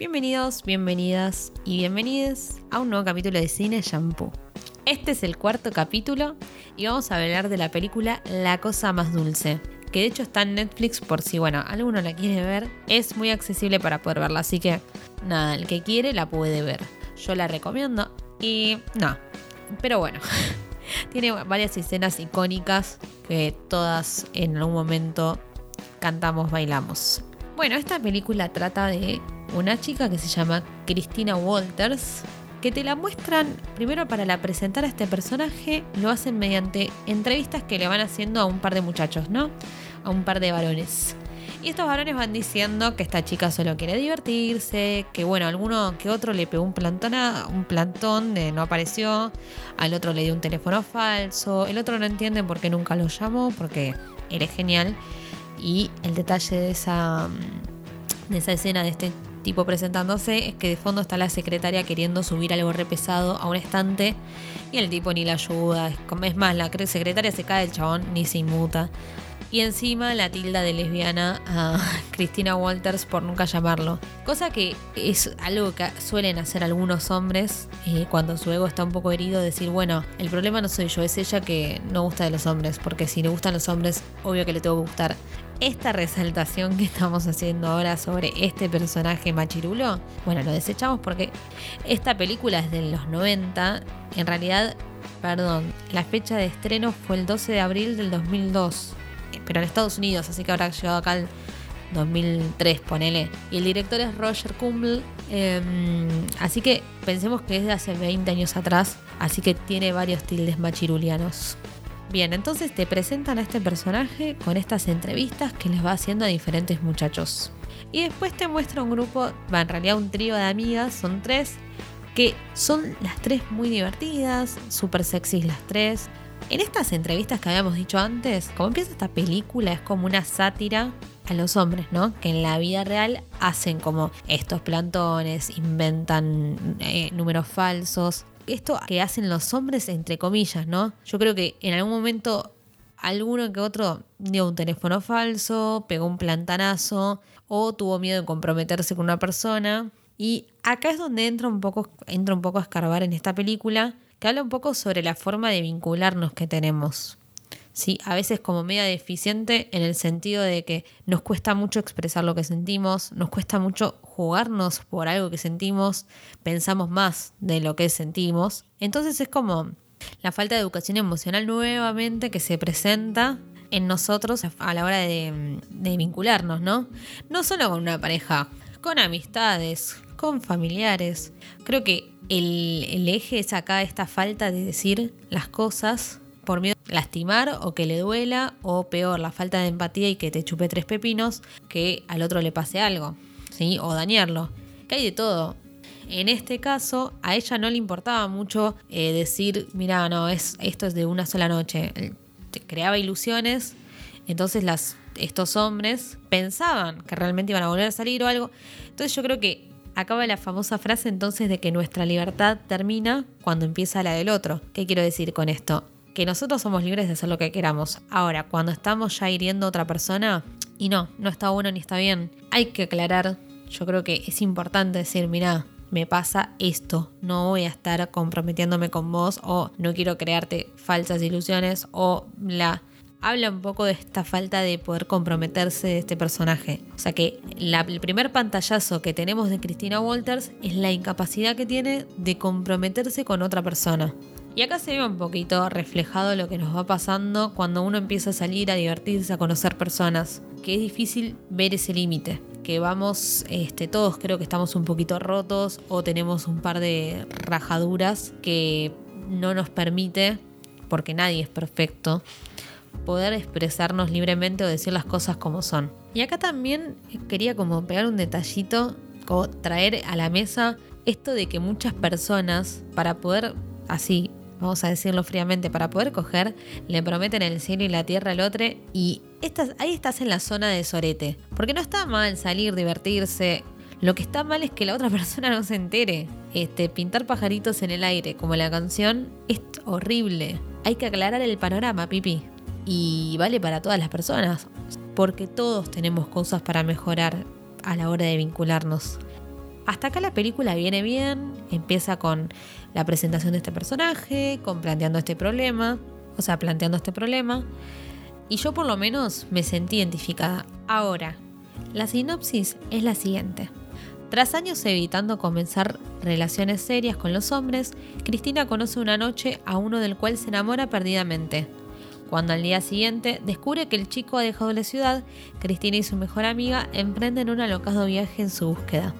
Bienvenidos, bienvenidas y bienvenidos a un nuevo capítulo de Cine Shampoo. Este es el cuarto capítulo y vamos a hablar de la película La cosa más dulce, que de hecho está en Netflix por si, bueno, alguno la quiere ver. Es muy accesible para poder verla, así que nada, el que quiere la puede ver. Yo la recomiendo y no, pero bueno. Tiene varias escenas icónicas que todas en algún momento cantamos, bailamos. Bueno, esta película trata de una chica que se llama Cristina Walters, que te la muestran primero para la presentar a este personaje, lo hacen mediante entrevistas que le van haciendo a un par de muchachos, ¿no? A un par de varones. Y estos varones van diciendo que esta chica solo quiere divertirse, que bueno, alguno que otro le pegó un plantón, a, un plantón de no apareció, al otro le dio un teléfono falso, el otro no entiende por qué nunca lo llamó, porque eres genial. Y el detalle de esa, de esa escena de este tipo presentándose es que de fondo está la secretaria queriendo subir algo re pesado a un estante y el tipo ni la ayuda. Es más, la secretaria se cae, el chabón ni se inmuta. Y encima la tilda de lesbiana a Cristina Walters por nunca llamarlo. Cosa que es algo que suelen hacer algunos hombres eh, cuando su ego está un poco herido. Decir, bueno, el problema no soy yo, es ella que no gusta de los hombres. Porque si le gustan los hombres, obvio que le tengo que gustar esta resaltación que estamos haciendo ahora sobre este personaje machirulo, bueno, lo desechamos porque esta película es de los 90. En realidad, perdón, la fecha de estreno fue el 12 de abril del 2002, pero en Estados Unidos, así que habrá llegado acá el 2003, ponele. Y el director es Roger Kumble. Em, así que pensemos que es de hace 20 años atrás, así que tiene varios tildes machirulianos. Bien, entonces te presentan a este personaje con estas entrevistas que les va haciendo a diferentes muchachos. Y después te muestra un grupo, en realidad un trío de amigas, son tres, que son las tres muy divertidas, súper sexys las tres. En estas entrevistas que habíamos dicho antes, como empieza esta película, es como una sátira a los hombres, ¿no? Que en la vida real hacen como estos plantones, inventan eh, números falsos, esto que hacen los hombres, entre comillas, ¿no? Yo creo que en algún momento alguno que otro dio un teléfono falso, pegó un plantanazo o tuvo miedo de comprometerse con una persona. Y acá es donde entra un poco, entra un poco a escarbar en esta película, que habla un poco sobre la forma de vincularnos que tenemos. ¿sí? A veces como media deficiente en el sentido de que nos cuesta mucho expresar lo que sentimos, nos cuesta mucho jugarnos por algo que sentimos, pensamos más de lo que sentimos. Entonces es como la falta de educación emocional nuevamente que se presenta en nosotros a la hora de, vincularnos, ¿no? No solo con una pareja, con amistades, con familiares. Creo que el, eje es acá esta falta de decir las cosas por miedo a lastimar o que le duela, o peor, la falta de empatía y que te chupe tres pepinos, que al otro le pase algo, ¿sí? O dañarlo. Que hay de todo. En este caso, a ella no le importaba mucho eh, decir, mira, no, es, esto es de una sola noche. creaba ilusiones, entonces estos hombres pensaban que realmente iban a volver a salir o algo. Entonces yo creo que acaba la famosa frase entonces de que nuestra libertad termina cuando empieza la del otro. ¿Qué quiero decir con esto? que nosotros somos libres de hacer lo que queramos. Ahora, cuando estamos ya hiriendo a otra persona, y no, no está bueno ni está bien, hay que aclarar, yo creo que es importante decir, mira, me pasa esto, no voy a estar comprometiéndome con vos o no quiero crearte falsas ilusiones o la... Habla un poco de esta falta de poder comprometerse de este personaje. O sea que el primer pantallazo que tenemos de Cristina Walters es la incapacidad que tiene de comprometerse con otra persona. Y acá se ve un poquito reflejado lo que nos va pasando cuando uno empieza a salir a divertirse, a conocer personas, que es difícil ver ese límite, que vamos, este, todos creo que estamos un poquito rotos o tenemos un par de rajaduras que no nos permite, porque nadie es perfecto, poder expresarnos libremente o decir las cosas como son. Y acá también quería como pegar un detallito, o traer a la mesa esto de que muchas personas, para poder así vamos a decirlo fríamente, para poder coger, le prometen el cielo y la tierra al otro y estás, ahí estás en la zona de sorete. Porque no está mal salir, divertirse. Lo que está mal es que la otra persona no se entere. Este, pintar pajaritos en el aire, como la canción, es horrible. Hay que aclarar el panorama, pipi. Y vale para todas las personas. Porque todos tenemos cosas para mejorar a la hora de vincularnos. Hasta acá la película viene bien, empieza con la presentación de este personaje, con planteando este problema, o sea, planteando este problema. Y yo por lo menos me sentí identificada. Ahora, la sinopsis es la siguiente. Tras años evitando comenzar relaciones serias con los hombres, Cristina conoce una noche a uno del cual se enamora perdidamente. Cuando al día siguiente descubre que el chico ha dejado la ciudad, Cristina y su mejor amiga emprenden un alocado viaje en su búsqueda.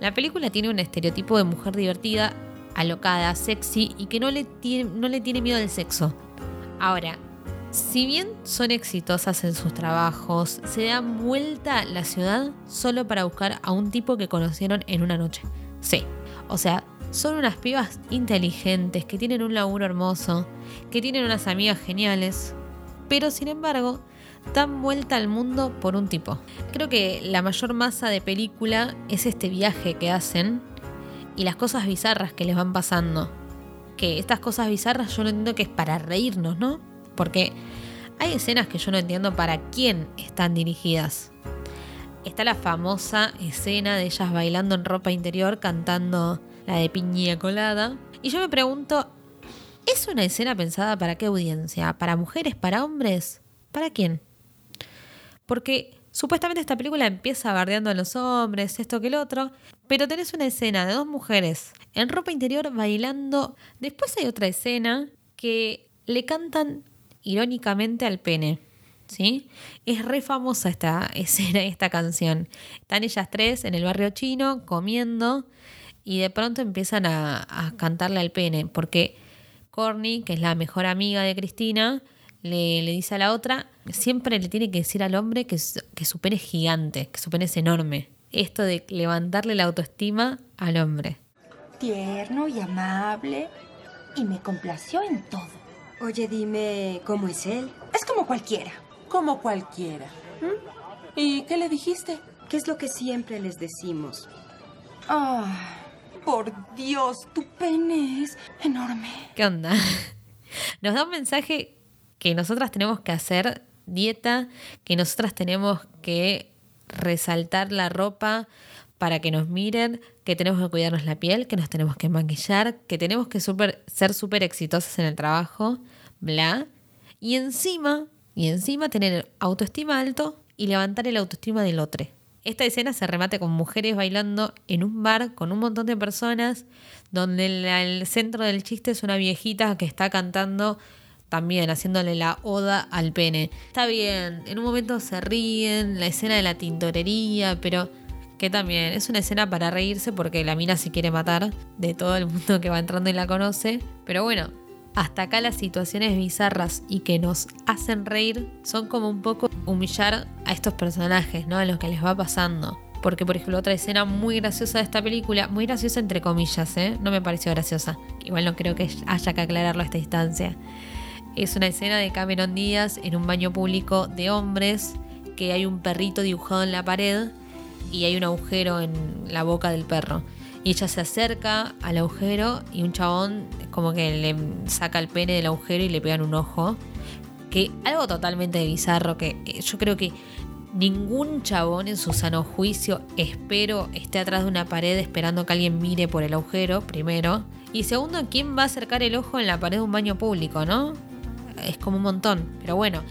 La película tiene un estereotipo de mujer divertida, alocada, sexy y que no le tiene, no le tiene miedo al sexo. Ahora, si bien son exitosas en sus trabajos, se dan vuelta la ciudad solo para buscar a un tipo que conocieron en una noche. Sí, o sea, son unas pibas inteligentes, que tienen un laburo hermoso, que tienen unas amigas geniales, pero sin embargo, dan vuelta al mundo por un tipo. Creo que la mayor masa de película es este viaje que hacen y las cosas bizarras que les van pasando. Que estas cosas bizarras yo no entiendo que es para reírnos, ¿no? Porque hay escenas que yo no entiendo para quién están dirigidas. Está la famosa escena de ellas bailando en ropa interior cantando la de piña colada. Y yo me pregunto, ¿es una escena pensada para qué audiencia? ¿Para mujeres? ¿Para hombres? ¿Para quién? Porque supuestamente esta película empieza bardeando a los hombres, esto que el otro, pero tenés una escena de dos mujeres en ropa interior bailando. Después hay otra escena que le cantan irónicamente al pene. ¿Sí? Es re famosa esta escena, esta canción. Están ellas tres en el barrio chino comiendo y de pronto empiezan a, cantarle al pene, porque Corny, que es la mejor amiga de Cristina, le, dice a la otra, siempre le tiene que decir al hombre que, que su pene es gigante, que su pene es enorme. Esto de levantarle la autoestima al hombre. Tierno y amable, y me complació en todo. Oye, dime, ¿cómo es él? Es como cualquiera. Como cualquiera. ¿Mm? ¿Y qué le dijiste? ¿Qué es lo que siempre les decimos? Ah, por Dios, tu pene es enorme. ¿Qué onda? Nos da un mensaje que nosotras tenemos que hacer dieta, que nosotras tenemos que resaltar la ropa para que nos miren, que tenemos que cuidarnos la piel, que nos tenemos que maquillar, que tenemos que ser súper exitosas en el trabajo, bla. Y encima, y encima tener autoestima alto y levantar el autoestima del otro. Esta escena se remate con mujeres bailando en un bar con un montón de personas, donde el, centro del chiste es una viejita que está cantando también haciéndole la oda al pene. Está bien, en un momento se ríen, la escena de la tintorería, pero que también es una escena para reírse porque la mina se quiere matar de todo el mundo que va entrando y la conoce. Pero bueno, hasta acá las situaciones bizarras y que nos hacen reír son como un poco humillar a estos personajes, ¿no? A los que les va pasando. Porque, por ejemplo, otra escena muy graciosa de esta película, muy graciosa entre comillas, ¿eh? No me pareció graciosa. Igual no creo que haya que aclararlo a esta distancia. Es una escena de Cameron Díaz en un baño público de hombres, que hay un perrito dibujado en la pared y hay un agujero en la boca del perro. Y ella se acerca al agujero y un chabón como que le saca el pene del agujero y le pegan un ojo. Que algo totalmente bizarro que eh, yo creo que ningún chabón en su sano juicio, espero, esté atrás de una pared esperando que alguien mire por el agujero, primero. Y segundo, ¿quién va a acercar el ojo en la pared de un baño público, no? Es como un montón. Pero bueno,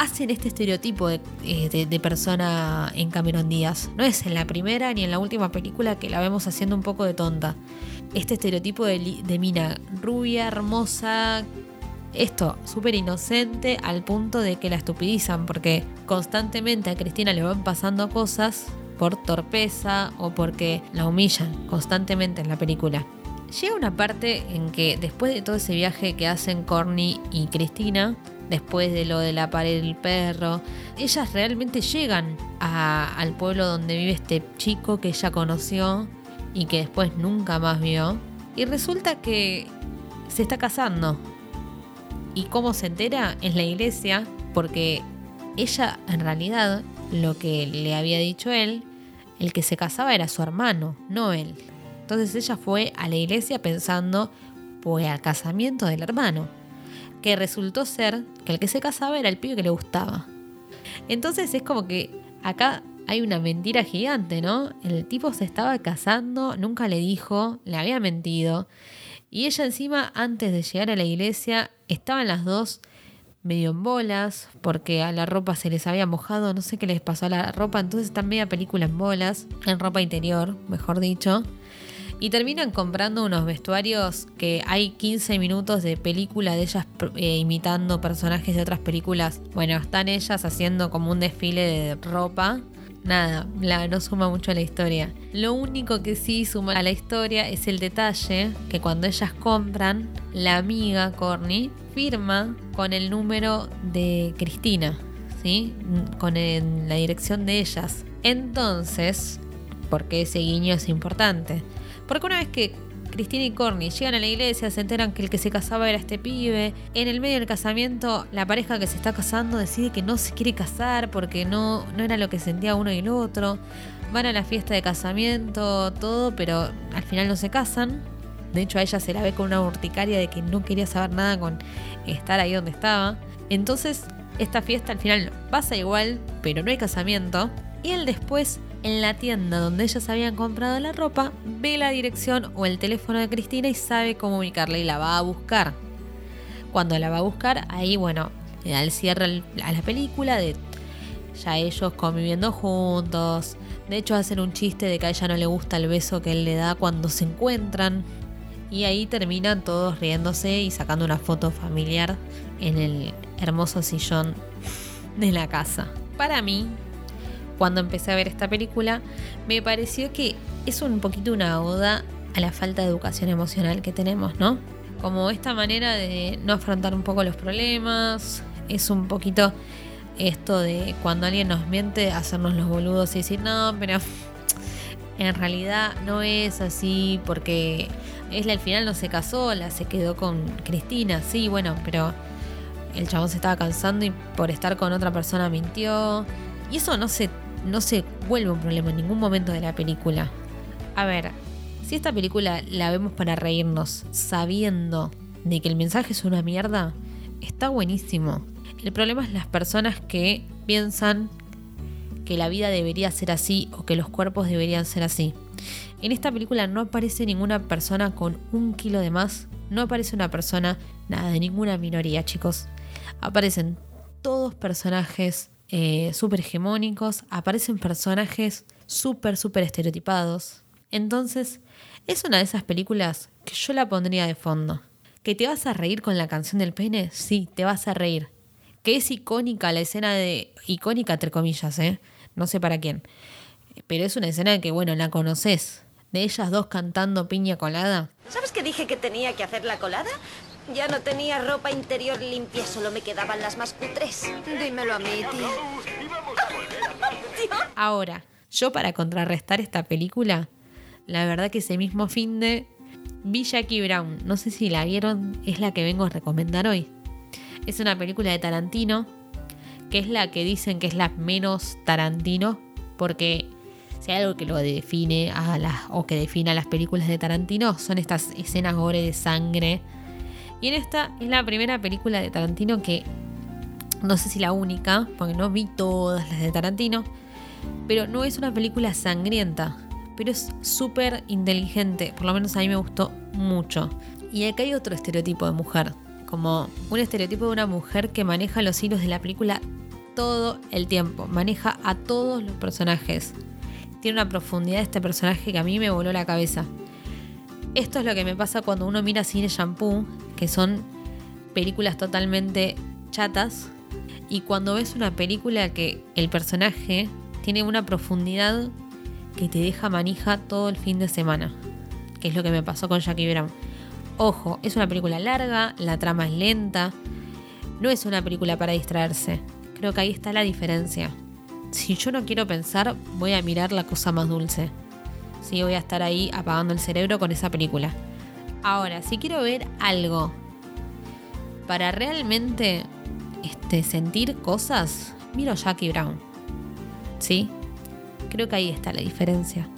hacen este estereotipo eh, de, persona en Cameron Díaz. No es en la primera ni en la última película que la vemos haciendo un poco de tonta. Este estereotipo de, de mina rubia, hermosa, esto, súper inocente al punto de que la estupidizan porque constantemente a Cristina le van pasando cosas por torpeza o porque la humillan constantemente en la película. Llega una parte en que después de todo ese viaje que hacen Corny y Cristina, después de lo de la pared del perro. Ellas realmente llegan al pueblo donde vive este chico que ella conoció y que después nunca más vio. Y resulta que se está casando. ¿Y cómo se entera? En la iglesia, porque ella en realidad lo que le había dicho él, el que se casaba era su hermano, no él. Entonces ella fue a la iglesia pensando, pues al casamiento del hermano que resultó ser que el que se casaba era el pibe que le gustaba. Entonces es como que acá hay una mentira gigante, ¿no? El tipo se estaba casando, nunca le dijo, le había mentido. Y ella encima, antes de llegar a la iglesia, estaban las dos medio en bolas, porque a la ropa se les había mojado, no sé qué les pasó a la ropa, entonces están media película en bolas, en ropa interior, mejor dicho. Y terminan comprando unos vestuarios que hay 15 minutos de película de ellas eh, imitando personajes de otras películas. Bueno, están ellas haciendo como un desfile de ropa. Nada, no suma mucho a la historia. Lo único que sí suma a la historia es el detalle que cuando ellas compran, la amiga Corny firma con el número de Cristina, ¿sí? Con la dirección de ellas. Entonces, porque ese guiño es importante? Porque una vez que Cristina y Corny llegan a la iglesia, se enteran que el que se casaba era este pibe. En el medio del casamiento, la pareja que se está casando decide que no se quiere casar porque no, no era lo que sentía uno y el otro. Van a la fiesta de casamiento, todo, pero al final no se casan. De hecho, a ella se la ve con una urticaria de que no quería saber nada con estar ahí donde estaba. Entonces, esta fiesta al final pasa igual, pero no hay casamiento. Y él después en la tienda donde ellas habían comprado la ropa, ve la dirección o el teléfono de Cristina y sabe cómo ubicarla y la va a buscar. Cuando la va a buscar, ahí bueno, le da el cierre a la película de ya ellos conviviendo juntos. De hecho, hacen un chiste de que a ella no le gusta el beso que él le da cuando se encuentran. Y ahí terminan todos riéndose y sacando una foto familiar en el hermoso sillón de la casa. Para mí, cuando empecé a ver esta película, me pareció que es un poquito una oda a la falta de educación emocional que tenemos, ¿no? Como esta manera de no afrontar un poco los problemas, es un poquito esto de cuando alguien nos miente, hacernos los boludos y decir, no, pero en realidad no es así porque es al final no se casó, la se quedó con Cristina, sí, bueno, pero el chabón se estaba cansando y por estar con otra persona mintió. Y eso no se no se vuelve un problema en ningún momento de la película. A ver, si esta película la vemos para reírnos sabiendo de que el mensaje es una mierda, está buenísimo. El problema es las personas que piensan que la vida debería ser así o que los cuerpos deberían ser así. En esta película no aparece ninguna persona con un kilo de más, no aparece una persona, nada, de ninguna minoría, chicos. Aparecen todos personajes eh, súper hegemónicos, aparecen personajes súper, súper estereotipados. Entonces, es una de esas películas que yo la pondría de fondo. ¿Que te vas a reír con la canción del pene? Sí, te vas a reír. Que es icónica la escena de. icónica entre comillas, ¿eh? No sé para quién. Pero es una escena que, bueno, la conoces. De ellas dos cantando piña colada. ¿Sabes que dije que tenía que hacer la colada? Ya no tenía ropa interior limpia, solo me quedaban las más cutres. Dímelo a mí, tía. Ahora, yo para contrarrestar esta película, la verdad que ese mismo fin de vi Jackie Brown. No sé si la vieron, es la que vengo a recomendar hoy. Es una película de Tarantino, que es la que dicen que es la menos Tarantino, porque si hay algo que lo define a las, o que define a las películas de Tarantino, son estas escenas gore de sangre y en esta es la primera película de Tarantino que, no sé si la única, porque no vi todas las de Tarantino, pero no es una película sangrienta, pero es súper inteligente, por lo menos a mí me gustó mucho. Y acá hay otro estereotipo de mujer, como un estereotipo de una mujer que maneja los hilos de la película todo el tiempo, maneja a todos los personajes. Tiene una profundidad este personaje que a mí me voló la cabeza. Esto es lo que me pasa cuando uno mira cine shampoo, que son películas totalmente chatas. Y cuando ves una película que el personaje tiene una profundidad que te deja manija todo el fin de semana. Que es lo que me pasó con Jackie Brown. Ojo, es una película larga, la trama es lenta. No es una película para distraerse. Creo que ahí está la diferencia. Si yo no quiero pensar, voy a mirar la cosa más dulce. Sí, voy a estar ahí apagando el cerebro con esa película. Ahora, si quiero ver algo para realmente este, sentir cosas, miro Jackie Brown. ¿Sí? Creo que ahí está la diferencia.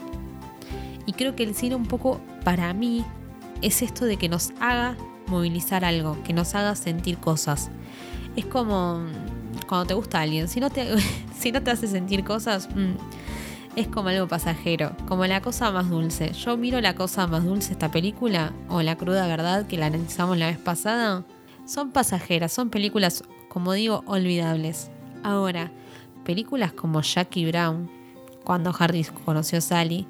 Y creo que el cine un poco, para mí, es esto de que nos haga movilizar algo, que nos haga sentir cosas. Es como cuando te gusta alguien, si no te, te hace sentir cosas, mm, es como algo pasajero, como la cosa más dulce. Yo miro la cosa más dulce esta película, o la cruda verdad que la analizamos la vez pasada, son pasajeras, son películas, como digo, olvidables. Ahora, películas como Jackie Brown, cuando Harry conoció a Sally,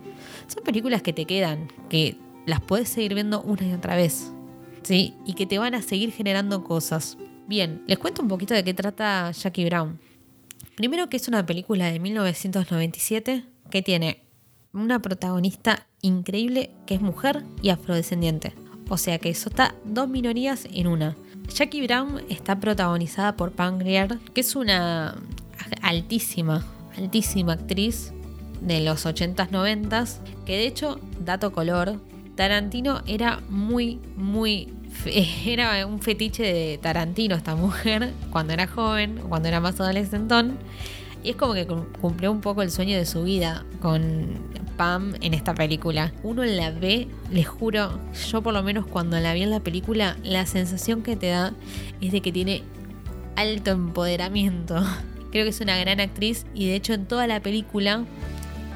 son películas que te quedan, que las puedes seguir viendo una y otra vez, ¿sí? Y que te van a seguir generando cosas. Bien, les cuento un poquito de qué trata Jackie Brown. Primero que es una película de 1997 que tiene una protagonista increíble que es mujer y afrodescendiente. O sea que eso está dos minorías en una. Jackie Brown está protagonizada por Pam Grier, que es una altísima, altísima actriz de los 80s, 90s, que de hecho, dato color, Tarantino era muy, muy... Era un fetiche de Tarantino esta mujer cuando era joven, cuando era más adolescentón. Y es como que cumplió un poco el sueño de su vida con Pam en esta película. Uno la ve, les juro, yo por lo menos cuando la vi en la película, la sensación que te da es de que tiene alto empoderamiento. Creo que es una gran actriz y de hecho en toda la película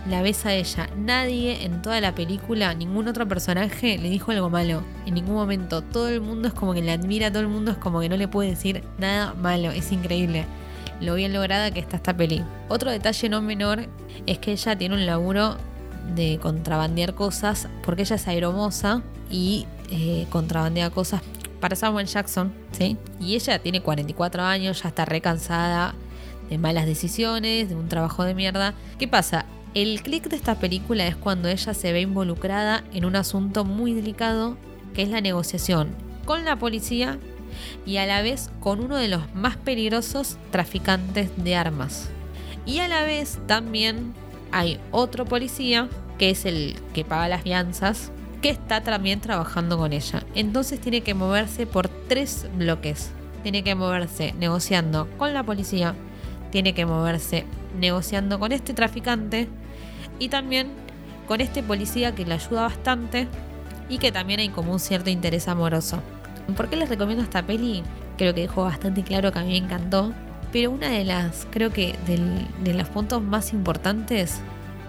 la ves a ella. Nadie en toda la película, ningún otro personaje le dijo algo malo. En ningún momento. Todo el mundo es como que la admira, todo el mundo es como que no le puede decir nada malo. Es increíble lo bien lograda que está esta peli. Otro detalle no menor es que ella tiene un laburo de contrabandear cosas porque ella es aeromoza y eh, contrabandea cosas para Samuel Jackson, ¿sí? Y ella tiene 44 años, ya está recansada de malas decisiones, de un trabajo de mierda. ¿Qué pasa? El clic de esta película es cuando ella se ve involucrada en un asunto muy delicado que es la negociación con la policía y a la vez con uno de los más peligrosos traficantes de armas. Y a la vez también hay otro policía que es el que paga las fianzas que está también trabajando con ella. Entonces tiene que moverse por tres bloques. Tiene que moverse negociando con la policía, tiene que moverse negociando con este traficante y también con este policía que le ayuda bastante y que también hay como un cierto interés amoroso. ¿Por qué les recomiendo esta peli? Creo que dejó bastante claro que a mí me encantó, pero una de las, creo que de los puntos más importantes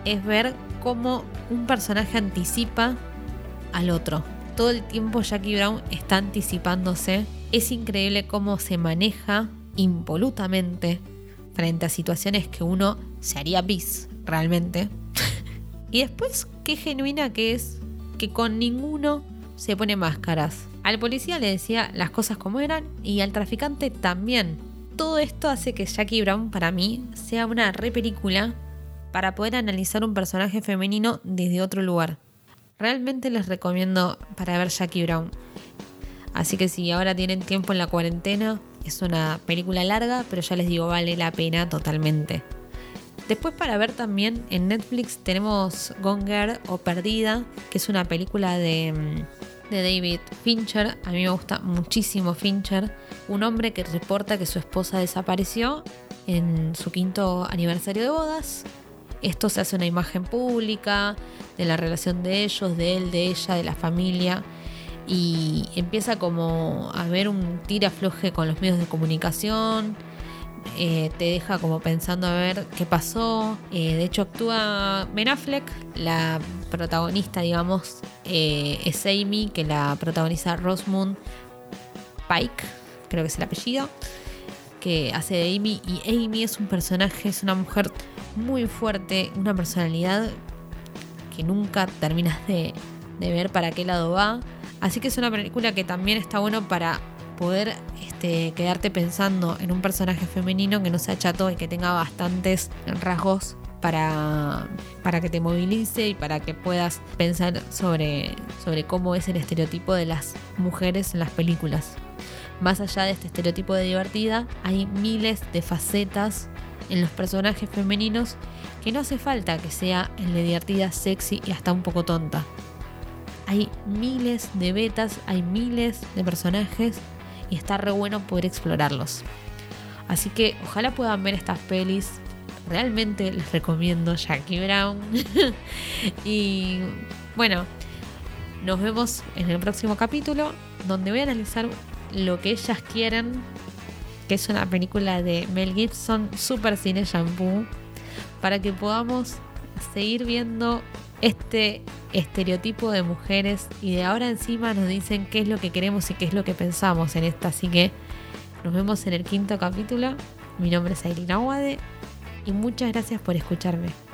es ver cómo un personaje anticipa al otro. Todo el tiempo Jackie Brown está anticipándose. Es increíble cómo se maneja impolutamente frente a situaciones que uno se haría bis realmente. y después, qué genuina que es que con ninguno se pone máscaras. Al policía le decía las cosas como eran y al traficante también. Todo esto hace que Jackie Brown para mí sea una re película para poder analizar un personaje femenino desde otro lugar. Realmente les recomiendo para ver Jackie Brown. Así que si ahora tienen tiempo en la cuarentena, es una película larga, pero ya les digo, vale la pena totalmente. Después para ver también en Netflix tenemos Gone Girl o Perdida, que es una película de, mm, de David Fincher. A mí me gusta muchísimo Fincher. Un hombre que reporta que su esposa desapareció en su quinto aniversario de bodas. Esto se hace una imagen pública de la relación de ellos, de él, de ella, de la familia. Y empieza como a ver un tirafloje con los medios de comunicación eh, te deja como pensando a ver qué pasó. Eh, de hecho, actúa Ben la protagonista, digamos, eh, es Amy, que la protagoniza Rosamund Pike, creo que es el apellido, que hace de Amy. Y Amy es un personaje, es una mujer muy fuerte, una personalidad que nunca terminas de, de ver para qué lado va. Así que es una película que también está bueno para poder este, quedarte pensando en un personaje femenino que no sea chato y que tenga bastantes rasgos para, para que te movilice y para que puedas pensar sobre, sobre cómo es el estereotipo de las mujeres en las películas. Más allá de este estereotipo de divertida, hay miles de facetas en los personajes femeninos que no hace falta que sea el de divertida, sexy y hasta un poco tonta. Hay miles de betas, hay miles de personajes y está re bueno poder explorarlos. Así que ojalá puedan ver estas pelis. Realmente les recomiendo Jackie Brown. y bueno, nos vemos en el próximo capítulo donde voy a analizar lo que ellas quieren, que es una película de Mel Gibson, Super Cine Shampoo, para que podamos seguir viendo este estereotipo de mujeres y de ahora encima nos dicen qué es lo que queremos y qué es lo que pensamos en esta. Así que nos vemos en el quinto capítulo. Mi nombre es Aileen Aguade y muchas gracias por escucharme.